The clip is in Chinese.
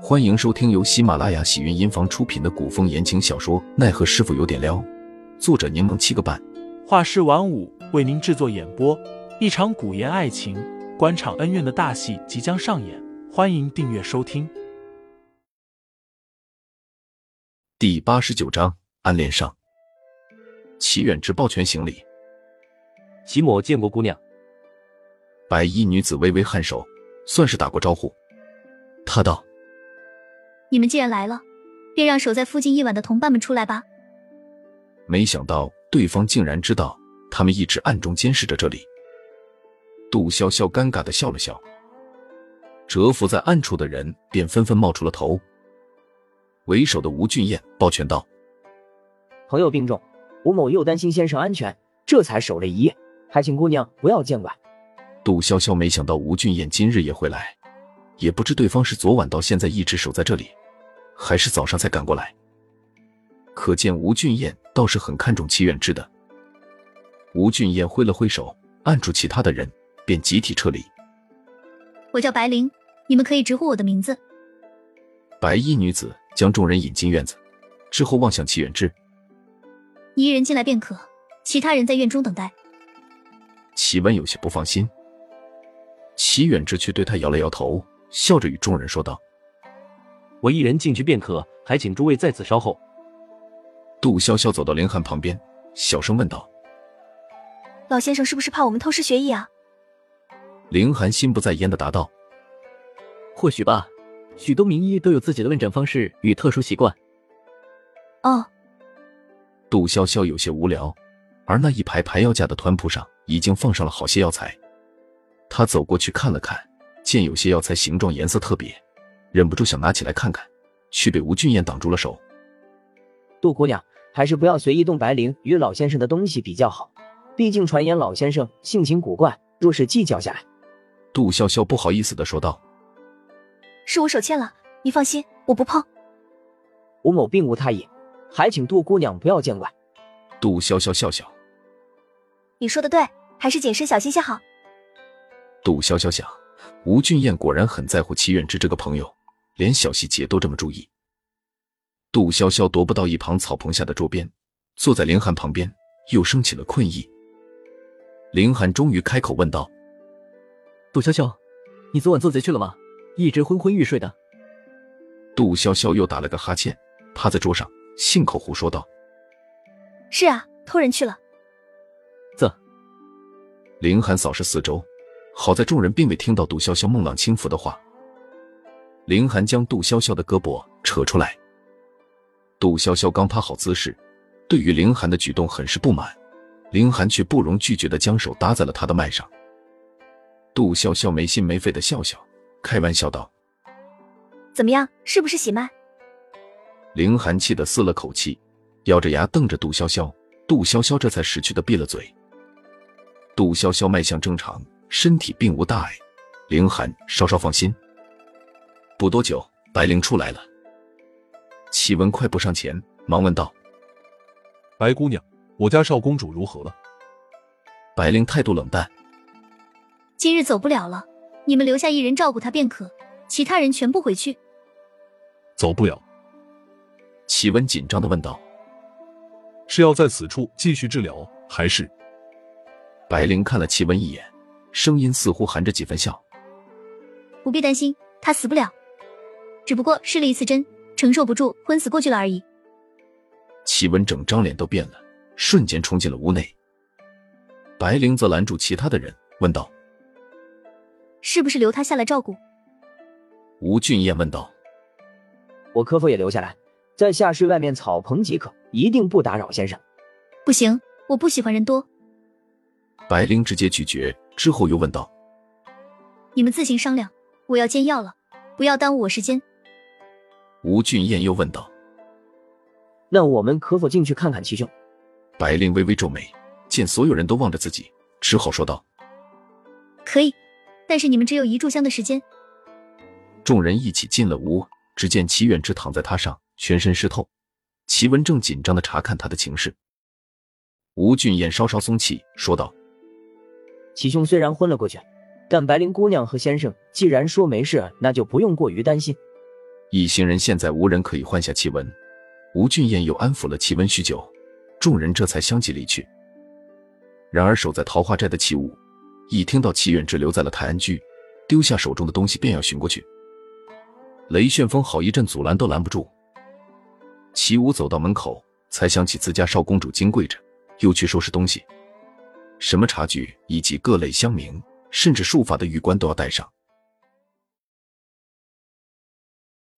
欢迎收听由喜马拉雅喜云音房出品的古风言情小说《奈何师傅有点撩》，作者柠檬七个半，画师晚舞为您制作演播。一场古言爱情、官场恩怨的大戏即将上演，欢迎订阅收听。第八十九章暗恋上。齐远之抱拳行礼，齐某见过姑娘。白衣女子微微颔首，算是打过招呼。他道。你们既然来了，便让守在附近一晚的同伴们出来吧。没想到对方竟然知道他们一直暗中监视着这里。杜潇潇尴尬的笑了笑，蛰伏在暗处的人便纷纷冒出了头。为首的吴俊彦抱拳道：“朋友病重，吴某又担心先生安全，这才守了一夜，还请姑娘不要见怪。”杜潇潇没想到吴俊彦今日也会来，也不知对方是昨晚到现在一直守在这里。还是早上才赶过来，可见吴俊彦倒是很看重齐远之的。吴俊彦挥了挥手，按住其他的人，便集体撤离。我叫白灵，你们可以直呼我的名字。白衣女子将众人引进院子，之后望向齐远之：“你一人进来便可，其他人在院中等待。”齐文有些不放心，齐远之却对他摇了摇头，笑着与众人说道。我一人进去便可，还请诸位在此稍后。杜潇潇走到林寒旁边，小声问道：“老先生是不是怕我们偷师学艺啊？”林寒心不在焉的答道：“或许吧，许多名医都有自己的问诊方式与特殊习惯。”哦。杜潇潇有些无聊，而那一排排药架的团铺上已经放上了好些药材。他走过去看了看，见有些药材形状、颜色特别。忍不住想拿起来看看，却被吴俊彦挡住了手。杜姑娘，还是不要随意动白灵与老先生的东西比较好，毕竟传言老先生性情古怪，若是计较下来……杜潇潇不好意思的说道：“是我手欠了，你放心，我不碰。”吴某并无他意，还请杜姑娘不要见怪。杜潇潇笑笑：“你说的对，还是谨慎小心些好。”杜潇潇想，吴俊彦果然很在乎齐远之这个朋友。连小细节都这么注意。杜潇潇踱步到一旁草棚下的桌边，坐在林寒旁边，又升起了困意。林寒终于开口问道：“杜潇潇，你昨晚做贼去了吗？一直昏昏欲睡的。”杜潇潇又打了个哈欠，趴在桌上，信口胡说道：“是啊，偷人去了。”走。林寒扫视四周，好在众人并未听到杜潇潇孟浪轻浮的话。凌寒将杜潇潇的胳膊扯出来，杜潇潇刚趴好姿势，对于凌寒的举动很是不满，凌寒却不容拒绝的将手搭在了他的脉上。杜潇潇没心没肺的笑笑，开玩笑道：“怎么样，是不是喜脉？”凌寒气得嘶了口气，咬着牙瞪着杜潇潇，杜潇潇这才识趣的闭了嘴。杜潇潇脉象正常，身体并无大碍，凌寒稍稍放心。不多久，白灵出来了。启文快步上前，忙问道：“白姑娘，我家少公主如何了？”白灵态度冷淡：“今日走不了了，你们留下一人照顾她便可，其他人全部回去。”走不了。启文紧张的问道：“是要在此处继续治疗，还是？”白灵看了启文一眼，声音似乎含着几分笑：“不必担心，他死不了。”只不过试了一次针，承受不住，昏死过去了而已。齐文整张脸都变了，瞬间冲进了屋内。白灵则拦住其他的人，问道：“是不是留他下来照顾？”吴俊彦问道：“我可否也留下来，在下室外面草棚即可，一定不打扰先生。”不行，我不喜欢人多。白灵直接拒绝，之后又问道：“你们自行商量，我要煎药了，不要耽误我时间。”吴俊彦又问道：“那我们可否进去看看齐兄？”白灵微微皱眉，见所有人都望着自己，只好说道：“可以，但是你们只有一炷香的时间。”众人一起进了屋，只见齐远之躺在榻上，全身湿透。齐文正紧张的查看他的情势。吴俊彦稍稍松气，说道：“齐兄虽然昏了过去，但白灵姑娘和先生既然说没事，那就不用过于担心。”一行人现在无人可以换下气温，吴俊彦又安抚了气温许久，众人这才相继离去。然而守在桃花寨的齐武，一听到齐远志留在了泰安居，丢下手中的东西便要寻过去。雷旋风好一阵阻拦都拦不住。齐武走到门口，才想起自家少公主金贵着，又去收拾东西。什么茶具以及各类香茗，甚至术法的玉冠都要带上。